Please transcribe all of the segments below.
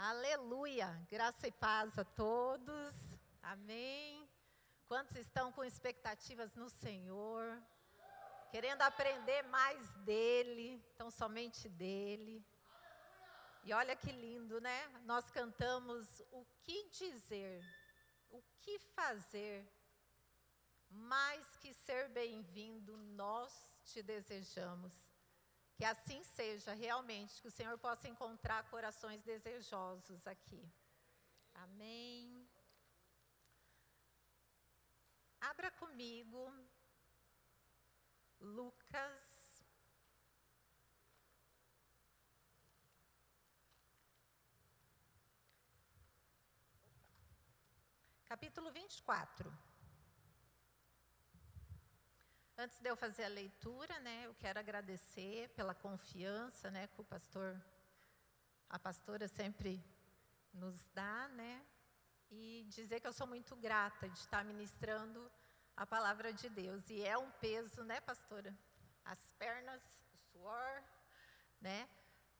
Aleluia! Graça e paz a todos. Amém. Quantos estão com expectativas no Senhor? Querendo aprender mais dele, então somente dele. E olha que lindo, né? Nós cantamos o que dizer, o que fazer, mais que ser bem-vindo, nós te desejamos. Que assim seja realmente, que o Senhor possa encontrar corações desejosos aqui. Amém. Abra comigo Lucas. Capítulo 24. Antes de eu fazer a leitura, né, eu quero agradecer pela confiança, né, que o pastor, a pastora sempre nos dá, né, e dizer que eu sou muito grata de estar ministrando a palavra de Deus. E é um peso, né, pastora? As pernas, o suor, né?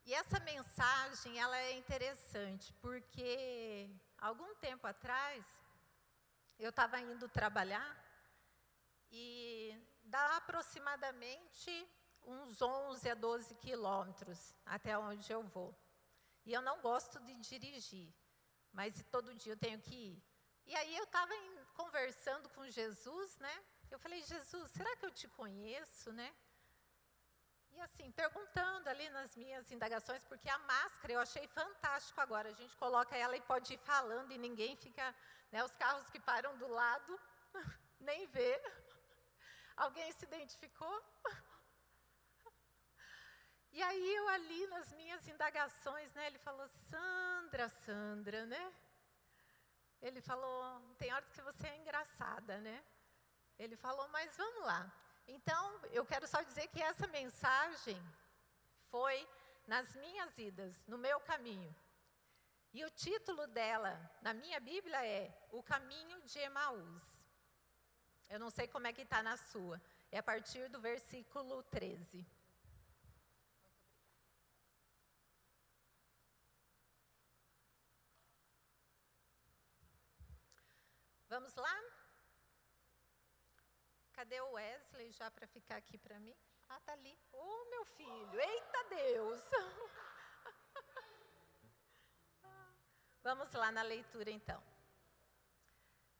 E essa mensagem, ela é interessante, porque algum tempo atrás, eu estava indo trabalhar e dá aproximadamente uns 11 a 12 quilômetros até onde eu vou. E eu não gosto de dirigir, mas todo dia eu tenho que ir. E aí eu estava conversando com Jesus, né? Eu falei, Jesus, será que eu te conheço, né? E assim, perguntando ali nas minhas indagações, porque a máscara eu achei fantástico agora. A gente coloca ela e pode ir falando e ninguém fica, né, os carros que param do lado nem vê. Alguém se identificou? E aí eu ali nas minhas indagações, né, ele falou, Sandra, Sandra, né? Ele falou, tem horas que você é engraçada, né? Ele falou, mas vamos lá. Então, eu quero só dizer que essa mensagem foi nas minhas idas, no meu caminho. E o título dela, na minha Bíblia, é O Caminho de Emaús. Eu não sei como é que está na sua. É a partir do versículo 13. Vamos lá? Cadê o Wesley já para ficar aqui para mim? Ah, tá ali. Ô, oh, meu filho. Eita Deus. Vamos lá na leitura então.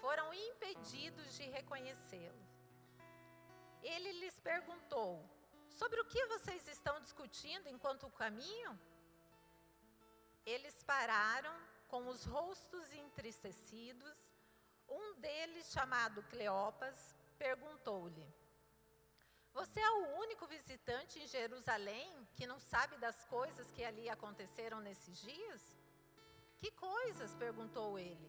foram impedidos de reconhecê-lo. Ele lhes perguntou: Sobre o que vocês estão discutindo enquanto caminham? Eles pararam com os rostos entristecidos. Um deles, chamado Cleopas, perguntou-lhe: Você é o único visitante em Jerusalém que não sabe das coisas que ali aconteceram nesses dias? Que coisas? perguntou ele.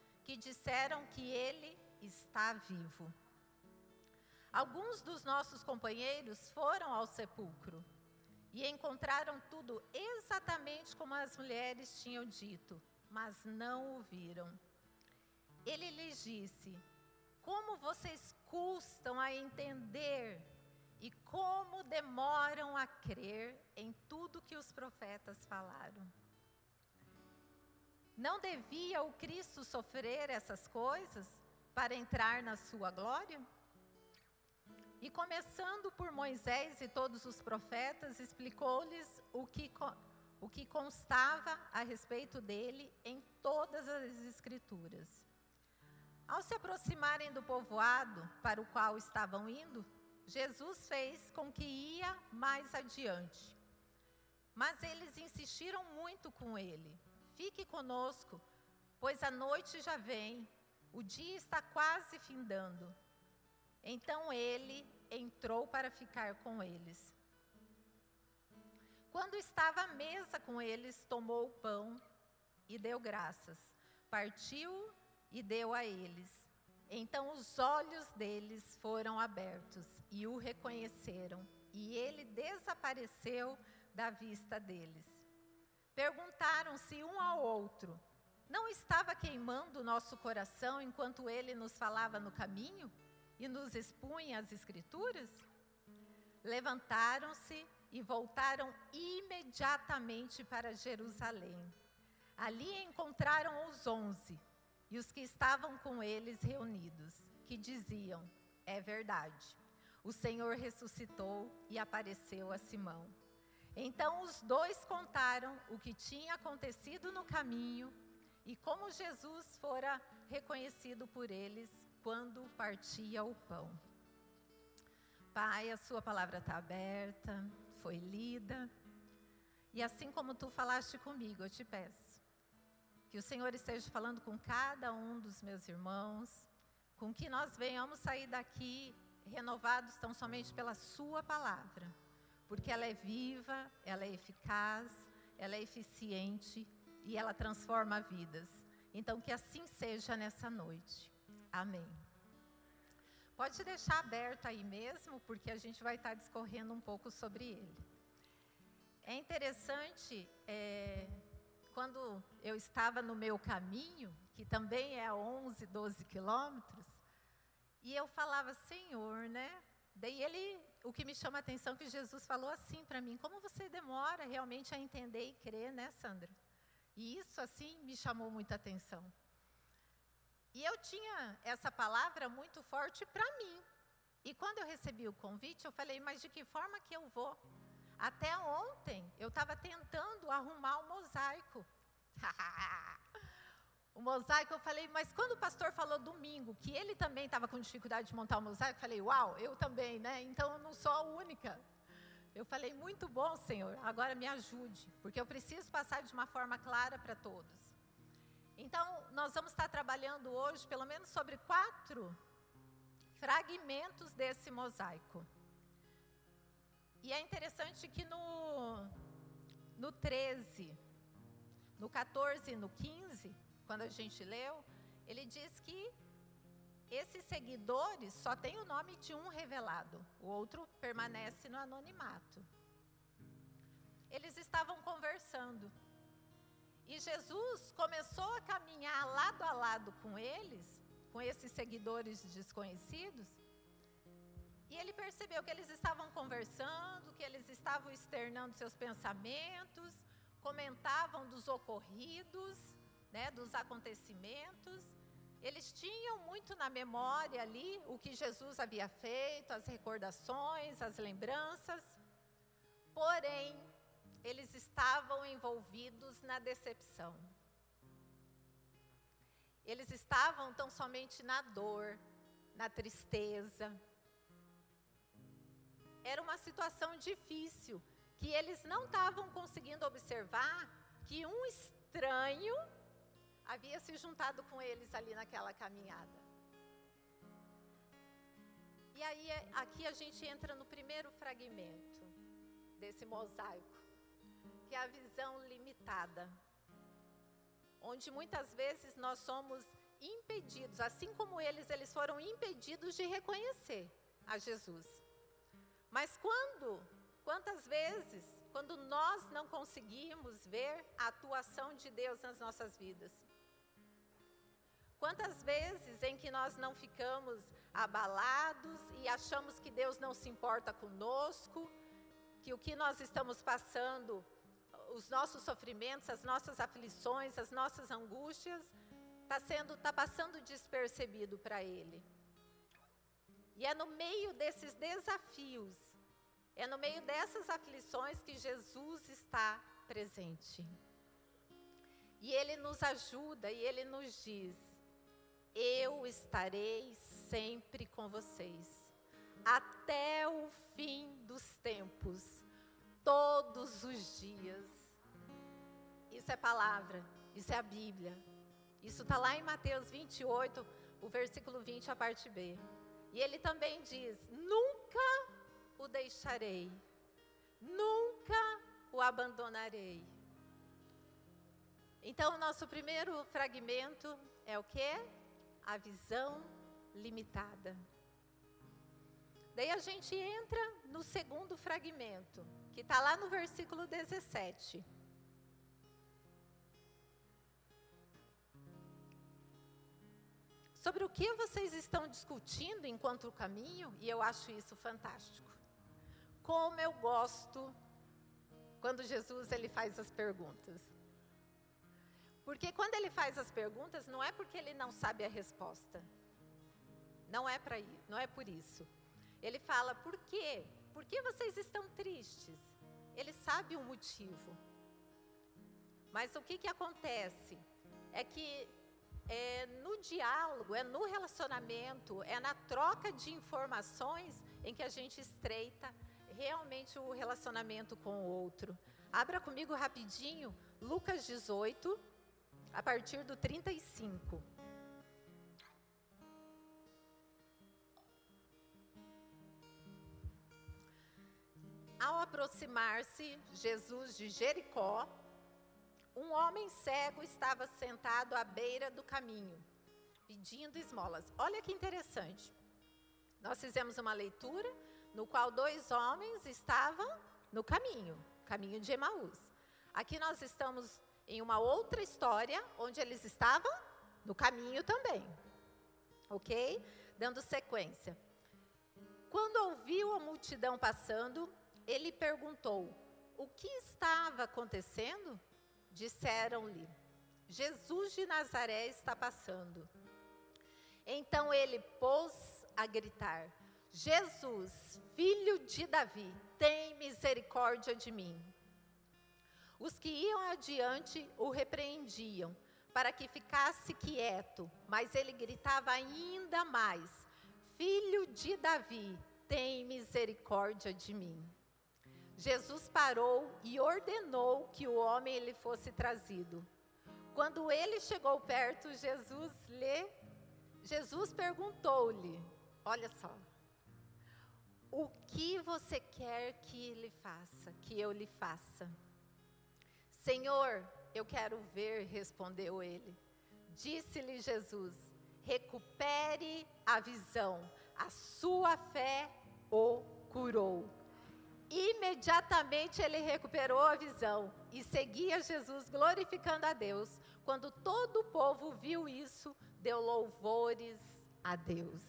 que disseram que ele está vivo. Alguns dos nossos companheiros foram ao sepulcro e encontraram tudo exatamente como as mulheres tinham dito, mas não o viram. ele lhes disse: Como vocês custam a entender e como demoram a crer em tudo que os profetas falaram. Não devia o Cristo sofrer essas coisas para entrar na sua glória? E começando por Moisés e todos os profetas, explicou-lhes o que, o que constava a respeito dele em todas as Escrituras. Ao se aproximarem do povoado para o qual estavam indo, Jesus fez com que ia mais adiante. Mas eles insistiram muito com ele: Fique conosco, pois a noite já vem, o dia está quase findando. Então ele entrou para ficar com eles. Quando estava à mesa com eles, tomou o pão e deu graças. Partiu e deu a eles. Então os olhos deles foram abertos e o reconheceram, e ele desapareceu da vista deles. Perguntaram-se um ao outro: Não estava queimando o nosso coração enquanto ele nos falava no caminho e nos expunha as Escrituras? Levantaram-se e voltaram imediatamente para Jerusalém. Ali encontraram os onze e os que estavam com eles reunidos, que diziam: É verdade, o Senhor ressuscitou e apareceu a Simão. Então os dois contaram o que tinha acontecido no caminho e como Jesus fora reconhecido por eles quando partia o pão. Pai, a Sua palavra está aberta, foi lida, e assim como tu falaste comigo, eu te peço que o Senhor esteja falando com cada um dos meus irmãos, com que nós venhamos sair daqui renovados tão somente pela Sua palavra, porque ela é viva, ela é eficaz, ela é eficiente e ela transforma vidas. Então, que assim seja nessa noite. Amém. Pode deixar aberto aí mesmo, porque a gente vai estar discorrendo um pouco sobre ele. É interessante. É, quando eu estava no meu caminho, que também é 11, 12 quilômetros, e eu falava, Senhor, né? Daí ele, o que me chama a atenção é que Jesus falou assim para mim, como você demora realmente a entender e crer, né, Sandra? E isso assim me chamou muita atenção. E eu tinha essa palavra muito forte para mim. E quando eu recebi o convite, eu falei, mas de que forma que eu vou? Até ontem eu estava tentando arrumar o mosaico. o mosaico, eu falei, mas quando o pastor falou domingo que ele também estava com dificuldade de montar o mosaico, eu falei, uau, eu também, né? Então eu não sou a única. Eu falei, muito bom, Senhor, agora me ajude, porque eu preciso passar de uma forma clara para todos. Então, nós vamos estar trabalhando hoje, pelo menos, sobre quatro fragmentos desse mosaico. E é interessante que no, no 13, no 14 e no 15, quando a gente leu, ele diz que esses seguidores só têm o nome de um revelado, o outro permanece no anonimato. Eles estavam conversando. E Jesus começou a caminhar lado a lado com eles, com esses seguidores desconhecidos, e ele percebeu que eles estavam conversando, que eles estavam externando seus pensamentos, comentavam dos ocorridos, né, dos acontecimentos. Eles tinham muito na memória ali o que Jesus havia feito, as recordações, as lembranças. Porém, eles estavam envolvidos na decepção. Eles estavam tão somente na dor, na tristeza, era uma situação difícil, que eles não estavam conseguindo observar que um estranho havia se juntado com eles ali naquela caminhada. E aí, aqui a gente entra no primeiro fragmento desse mosaico, que é a visão limitada. Onde muitas vezes nós somos impedidos, assim como eles, eles foram impedidos de reconhecer a Jesus. Mas quando, quantas vezes, quando nós não conseguimos ver a atuação de Deus nas nossas vidas? Quantas vezes em que nós não ficamos abalados e achamos que Deus não se importa conosco, que o que nós estamos passando, os nossos sofrimentos, as nossas aflições, as nossas angústias, está sendo, tá passando despercebido para Ele. E é no meio desses desafios, é no meio dessas aflições que Jesus está presente. E Ele nos ajuda e Ele nos diz: eu estarei sempre com vocês, até o fim dos tempos, todos os dias. Isso é palavra, isso é a Bíblia. Isso está lá em Mateus 28, o versículo 20, a parte B. E ele também diz: Nunca o deixarei, nunca o abandonarei. Então, o nosso primeiro fragmento é o que? A visão limitada. Daí a gente entra no segundo fragmento, que está lá no versículo 17. Sobre o que vocês estão discutindo enquanto o caminho, e eu acho isso fantástico. Como eu gosto quando Jesus ele faz as perguntas. Porque quando ele faz as perguntas, não é porque ele não sabe a resposta. Não é para não é por isso. Ele fala: "Por quê? Por que vocês estão tristes?" Ele sabe o motivo. Mas o que que acontece? É que é no diálogo, é no relacionamento, é na troca de informações em que a gente estreita realmente o relacionamento com o outro. Abra comigo rapidinho, Lucas 18, a partir do 35. Ao aproximar-se Jesus de Jericó, um homem cego estava sentado à beira do caminho, pedindo esmolas. Olha que interessante. Nós fizemos uma leitura no qual dois homens estavam no caminho, caminho de Emaús. Aqui nós estamos em uma outra história, onde eles estavam no caminho também. Ok? Dando sequência. Quando ouviu a multidão passando, ele perguntou: O que estava acontecendo? Disseram-lhe: Jesus de Nazaré está passando. Então ele pôs a gritar: Jesus, filho de Davi, tem misericórdia de mim. Os que iam adiante o repreendiam, para que ficasse quieto, mas ele gritava ainda mais: Filho de Davi, tem misericórdia de mim. Jesus parou e ordenou que o homem lhe fosse trazido. Quando ele chegou perto, Jesus lhe Jesus perguntou-lhe: Olha só. O que você quer que ele faça, que eu lhe faça? Senhor, eu quero ver, respondeu ele. Disse-lhe Jesus: recupere a visão, a sua fé o curou. Imediatamente ele recuperou a visão e seguia Jesus, glorificando a Deus. Quando todo o povo viu isso, deu louvores a Deus.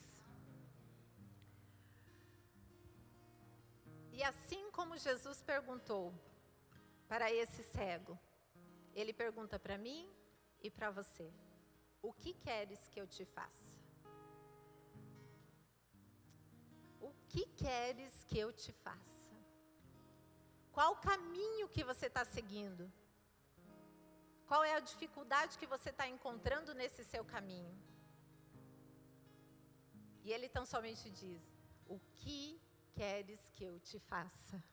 E assim como Jesus perguntou: para esse cego. Ele pergunta para mim e para você: O que queres que eu te faça? O que queres que eu te faça? Qual o caminho que você está seguindo? Qual é a dificuldade que você está encontrando nesse seu caminho? E ele tão somente diz: O que queres que eu te faça?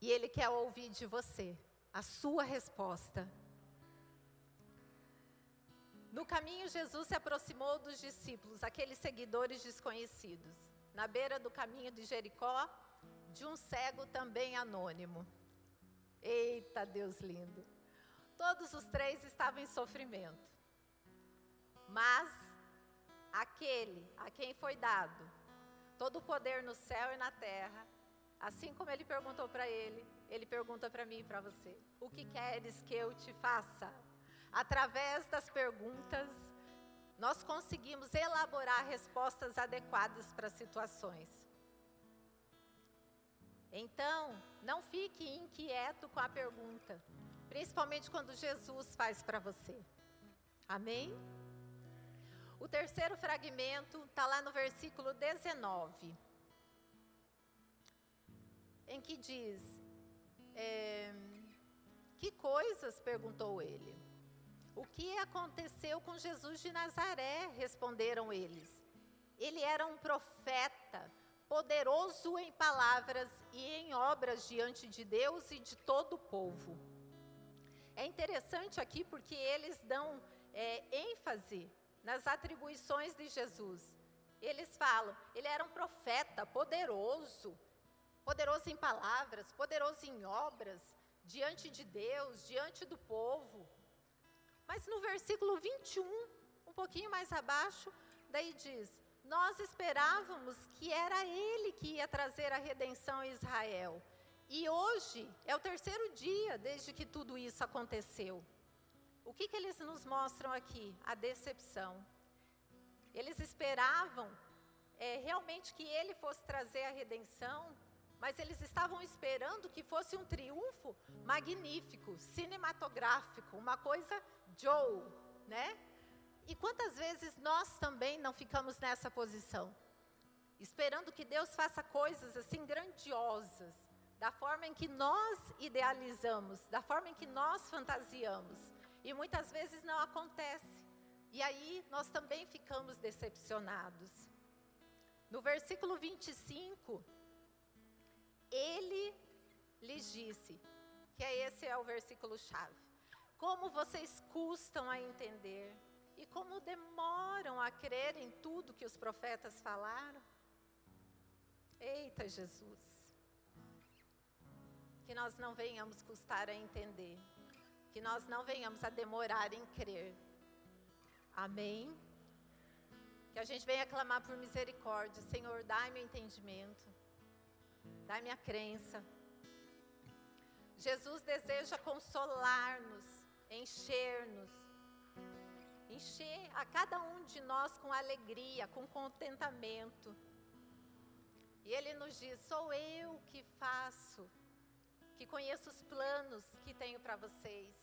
E Ele quer ouvir de você a sua resposta. No caminho, Jesus se aproximou dos discípulos, aqueles seguidores desconhecidos. Na beira do caminho de Jericó, de um cego também anônimo. Eita, Deus lindo! Todos os três estavam em sofrimento. Mas aquele a quem foi dado todo o poder no céu e na terra, Assim como ele perguntou para ele, ele pergunta para mim e para você: O que queres que eu te faça? através das perguntas, nós conseguimos elaborar respostas adequadas para situações. Então, não fique inquieto com a pergunta, principalmente quando Jesus faz para você. Amém? O terceiro fragmento está lá no versículo 19, em que diz: é, Que coisas? perguntou ele. O que aconteceu com Jesus de Nazaré? Responderam eles. Ele era um profeta, poderoso em palavras e em obras diante de Deus e de todo o povo. É interessante aqui porque eles dão é, ênfase nas atribuições de Jesus. Eles falam, ele era um profeta poderoso, poderoso em palavras, poderoso em obras, diante de Deus, diante do povo. Mas no versículo 21, um pouquinho mais abaixo, daí diz: Nós esperávamos que era Ele que ia trazer a redenção a Israel. E hoje é o terceiro dia desde que tudo isso aconteceu. O que, que eles nos mostram aqui? A decepção. Eles esperavam é, realmente que ele fosse trazer a redenção, mas eles estavam esperando que fosse um triunfo magnífico, cinematográfico, uma coisa Joe, né? E quantas vezes nós também não ficamos nessa posição? Esperando que Deus faça coisas assim grandiosas, da forma em que nós idealizamos, da forma em que nós fantasiamos. E muitas vezes não acontece. E aí nós também ficamos decepcionados. No versículo 25, ele lhes disse, que é esse é o versículo chave. Como vocês custam a entender e como demoram a crer em tudo que os profetas falaram. Eita Jesus. Que nós não venhamos custar a entender, que nós não venhamos a demorar em crer. Amém. Que a gente venha clamar por misericórdia. Senhor, dai-me entendimento. Dai-me a crença. Jesus deseja consolar-nos encher-nos, encher a cada um de nós com alegria, com contentamento. E Ele nos diz: sou eu que faço, que conheço os planos que tenho para vocês,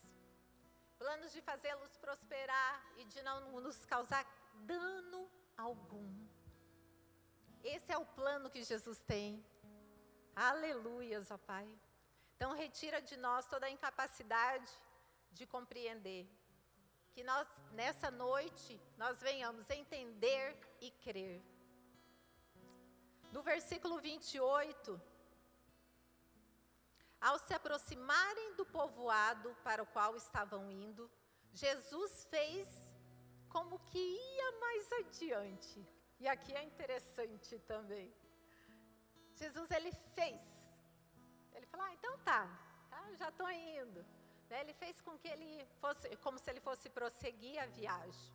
planos de fazê-los prosperar e de não nos causar dano algum. Esse é o plano que Jesus tem. Aleluias, ó Pai. Então, retira de nós toda a incapacidade de compreender. Que nós, nessa noite, nós venhamos entender e crer. No versículo 28, ao se aproximarem do povoado para o qual estavam indo, Jesus fez como que ia mais adiante. E aqui é interessante também. Jesus ele fez. Ele falou: ah, então tá, tá já estou indo. Né? Ele fez com que ele fosse, como se ele fosse prosseguir a viagem.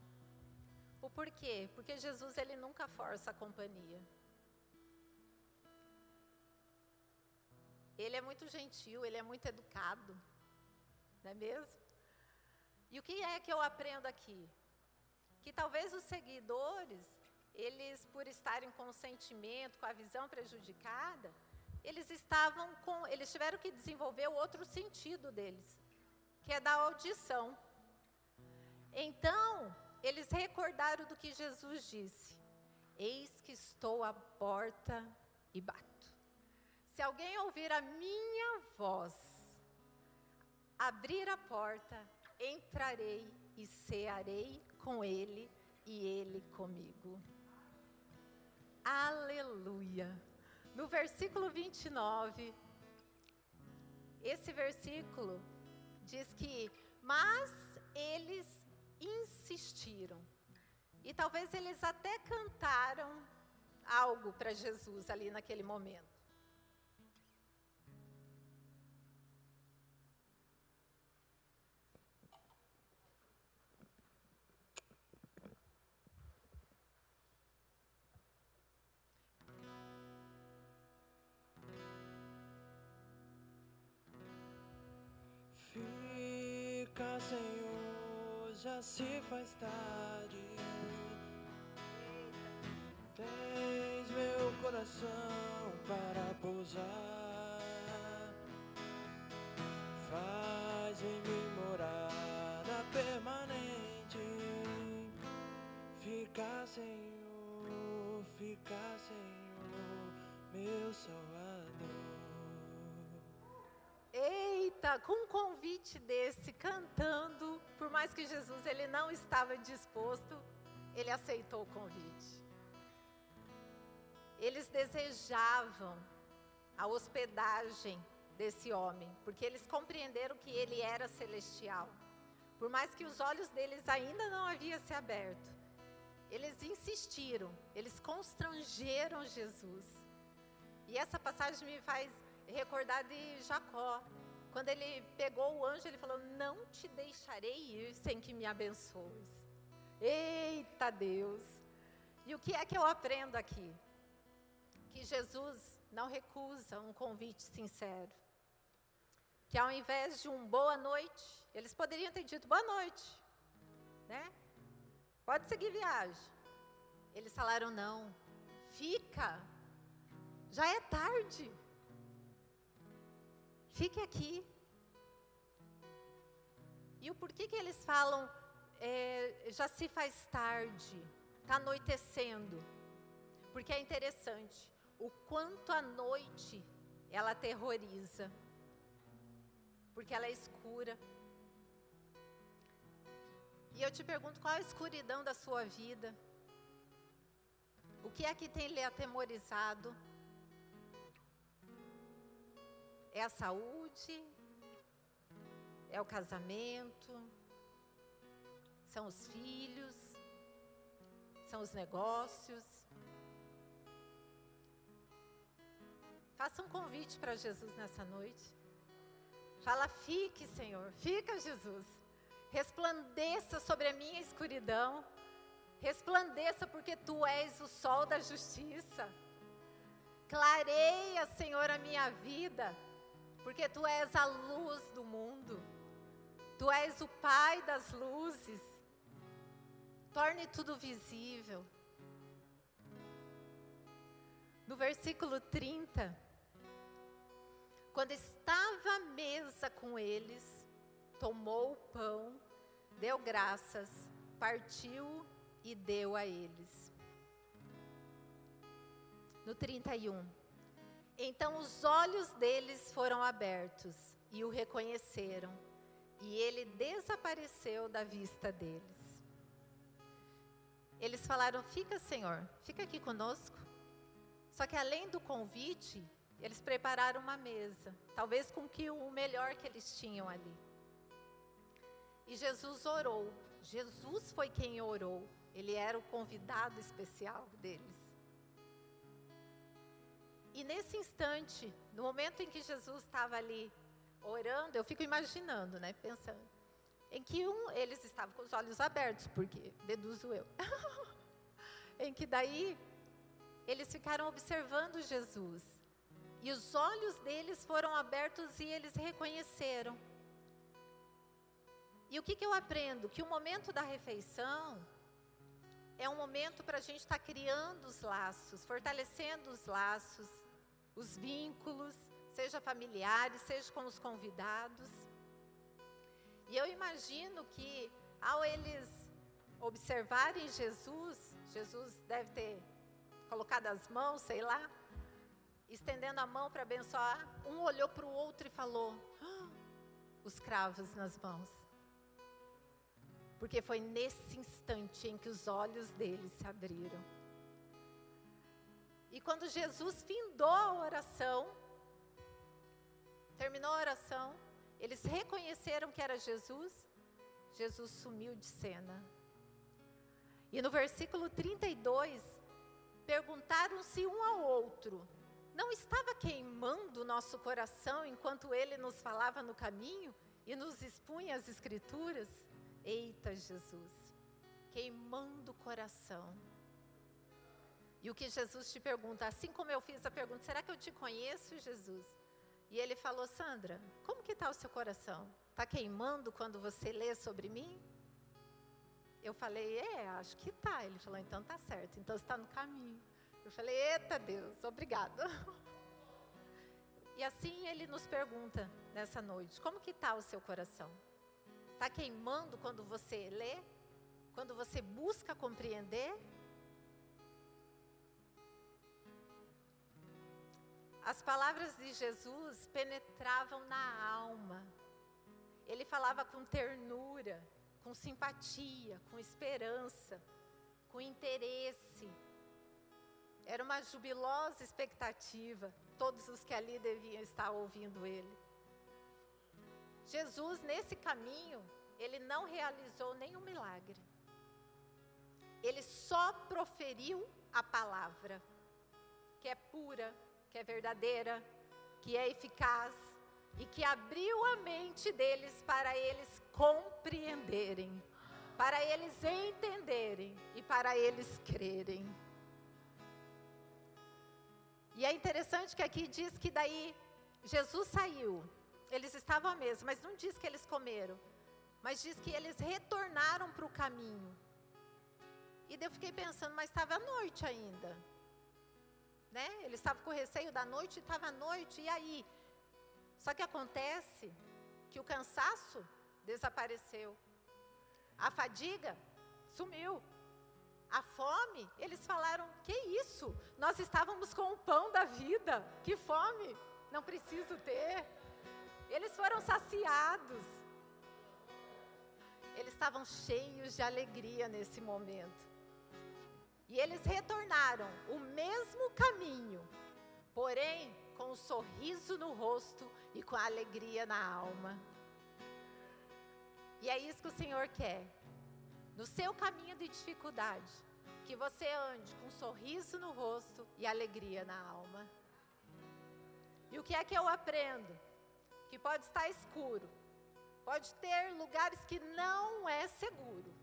O porquê? Porque Jesus ele nunca força a companhia. Ele é muito gentil, ele é muito educado, não é mesmo? E o que é que eu aprendo aqui? Que talvez os seguidores, eles por estarem com o sentimento, com a visão prejudicada, eles estavam com, eles tiveram que desenvolver o outro sentido deles que é da audição. Então, eles recordaram do que Jesus disse: Eis que estou à porta e bato. Se alguém ouvir a minha voz, abrir a porta, entrarei e cearei com ele e ele comigo. Aleluia. No versículo 29, esse versículo diz que, mas eles insistiram. E talvez eles até cantaram algo para Jesus ali naquele momento. Faz tarde. Tens meu coração para pousar. Faz em mim morada permanente. Fica, Senhor, fica, Senhor, meu Salvador. Eita, com um convite desse, cantando, por mais que Jesus ele não estava disposto, ele aceitou o convite. Eles desejavam a hospedagem desse homem, porque eles compreenderam que ele era celestial. Por mais que os olhos deles ainda não haviam se aberto, eles insistiram, eles constrangeram Jesus. E essa passagem me faz recordar de Jacó. Quando ele pegou o anjo, ele falou: Não te deixarei ir sem que me abençoes. Eita Deus! E o que é que eu aprendo aqui? Que Jesus não recusa um convite sincero. Que ao invés de um boa noite, eles poderiam ter dito boa noite, né? Pode seguir viagem. Eles falaram não, fica, já é tarde. Fique aqui. E o porquê que eles falam é, já se faz tarde, está anoitecendo? Porque é interessante o quanto a noite ela aterroriza, porque ela é escura. E eu te pergunto qual a escuridão da sua vida? O que é que tem lhe atemorizado? É a saúde? É o casamento? São os filhos? São os negócios? Faça um convite para Jesus nessa noite. Fala, fique, Senhor, fica, Jesus. Resplandeça sobre a minha escuridão. Resplandeça, porque tu és o sol da justiça. Clareia, Senhor, a minha vida, porque tu és a luz do mundo. Tu és o Pai das luzes. Torne tudo visível. No versículo 30, quando estava à mesa com eles, tomou o pão, deu graças, partiu e deu a eles. No 31. Então os olhos deles foram abertos e o reconheceram, e ele desapareceu da vista deles. Eles falaram: Fica, Senhor, fica aqui conosco. Só que além do convite, eles prepararam uma mesa, talvez com que o melhor que eles tinham ali. E Jesus orou. Jesus foi quem orou. Ele era o convidado especial deles. E nesse instante, no momento em que Jesus estava ali orando, eu fico imaginando, né, pensando, em que um, eles estavam com os olhos abertos, porque deduzo eu. em que daí eles ficaram observando Jesus. E os olhos deles foram abertos e eles reconheceram. E o que, que eu aprendo? Que o momento da refeição é um momento para a gente estar tá criando os laços, fortalecendo os laços, os vínculos, seja familiares, seja com os convidados. E eu imagino que ao eles observarem Jesus, Jesus deve ter colocado as mãos, sei lá, estendendo a mão para abençoar, um olhou para o outro e falou: ah, os cravos nas mãos. Porque foi nesse instante em que os olhos deles se abriram. E quando Jesus findou a oração, terminou a oração, eles reconheceram que era Jesus, Jesus sumiu de cena. E no versículo 32, perguntaram-se um ao outro: não estava queimando o nosso coração enquanto ele nos falava no caminho e nos expunha as Escrituras? Eita, Jesus, queimando o coração. E o que Jesus te pergunta, assim como eu fiz a pergunta, será que eu te conheço, Jesus? E ele falou, Sandra, como que está o seu coração? Está queimando quando você lê sobre mim? eu falei, é, acho que tá. Ele falou, então tá certo, então está no caminho. Eu falei, eita Deus, obrigado. E assim ele nos pergunta nessa noite, como que está o seu coração? Está queimando quando você lê? Quando você busca compreender? As palavras de Jesus penetravam na alma. Ele falava com ternura, com simpatia, com esperança, com interesse. Era uma jubilosa expectativa, todos os que ali deviam estar ouvindo ele. Jesus, nesse caminho, ele não realizou nenhum milagre. Ele só proferiu a palavra, que é pura, que é verdadeira, que é eficaz e que abriu a mente deles para eles compreenderem, para eles entenderem e para eles crerem. E é interessante que aqui diz que daí Jesus saiu, eles estavam à mesa, mas não diz que eles comeram, mas diz que eles retornaram para o caminho. E daí eu fiquei pensando, mas estava à noite ainda. Né? Eles estavam com receio da noite, estava à noite, e aí? Só que acontece que o cansaço desapareceu. A fadiga sumiu. A fome, eles falaram: "Que isso? Nós estávamos com o pão da vida. Que fome? Não preciso ter". Eles foram saciados. Eles estavam cheios de alegria nesse momento. E eles retornaram o mesmo caminho, porém com um sorriso no rosto e com alegria na alma. E é isso que o Senhor quer. No seu caminho de dificuldade, que você ande com um sorriso no rosto e alegria na alma. E o que é que eu aprendo? Que pode estar escuro, pode ter lugares que não é seguro,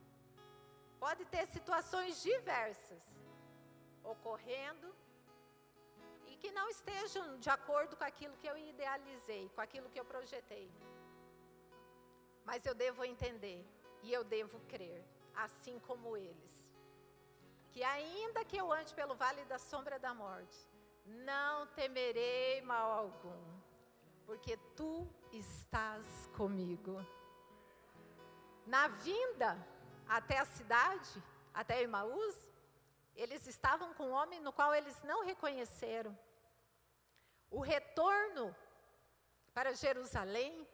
pode ter situações diversas ocorrendo e que não estejam de acordo com aquilo que eu idealizei, com aquilo que eu projetei. Mas eu devo entender e eu devo crer, assim como eles. Que ainda que eu ande pelo vale da sombra da morte, não temerei mal algum, porque tu estás comigo. Na vinda até a cidade, até Emaús, eles estavam com um homem no qual eles não reconheceram. O retorno para Jerusalém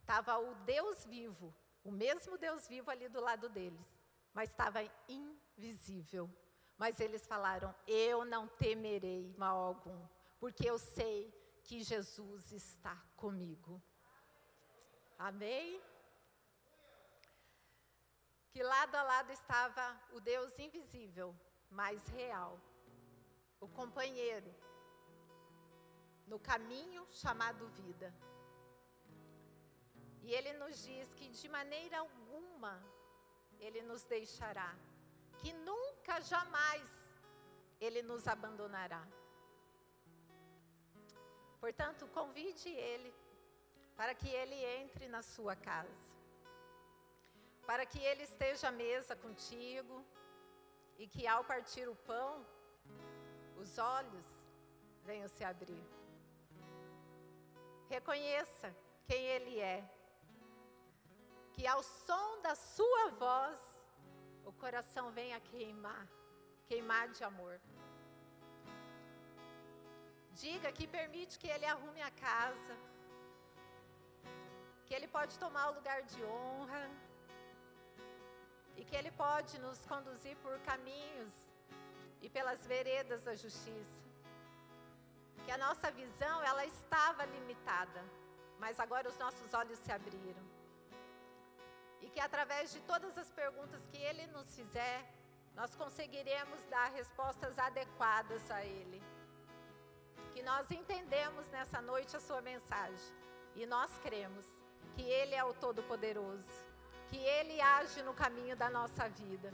estava o Deus vivo, o mesmo Deus vivo ali do lado deles, mas estava invisível. Mas eles falaram: Eu não temerei mal algum, porque eu sei que Jesus está comigo. Amém? Que lado a lado estava o Deus invisível, mas real, o companheiro, no caminho chamado vida. E ele nos diz que de maneira alguma ele nos deixará, que nunca, jamais ele nos abandonará. Portanto, convide ele para que ele entre na sua casa, para que ele esteja à mesa contigo e que ao partir o pão, os olhos venham se abrir. Reconheça quem ele é que ao som da sua voz, o coração venha queimar, queimar de amor. Diga que permite que Ele arrume a casa, que Ele pode tomar o lugar de honra, e que Ele pode nos conduzir por caminhos e pelas veredas da justiça. Que a nossa visão, ela estava limitada, mas agora os nossos olhos se abriram e que através de todas as perguntas que Ele nos fizer, nós conseguiremos dar respostas adequadas a Ele. Que nós entendemos nessa noite a Sua mensagem e nós cremos que Ele é o Todo-Poderoso, que Ele age no caminho da nossa vida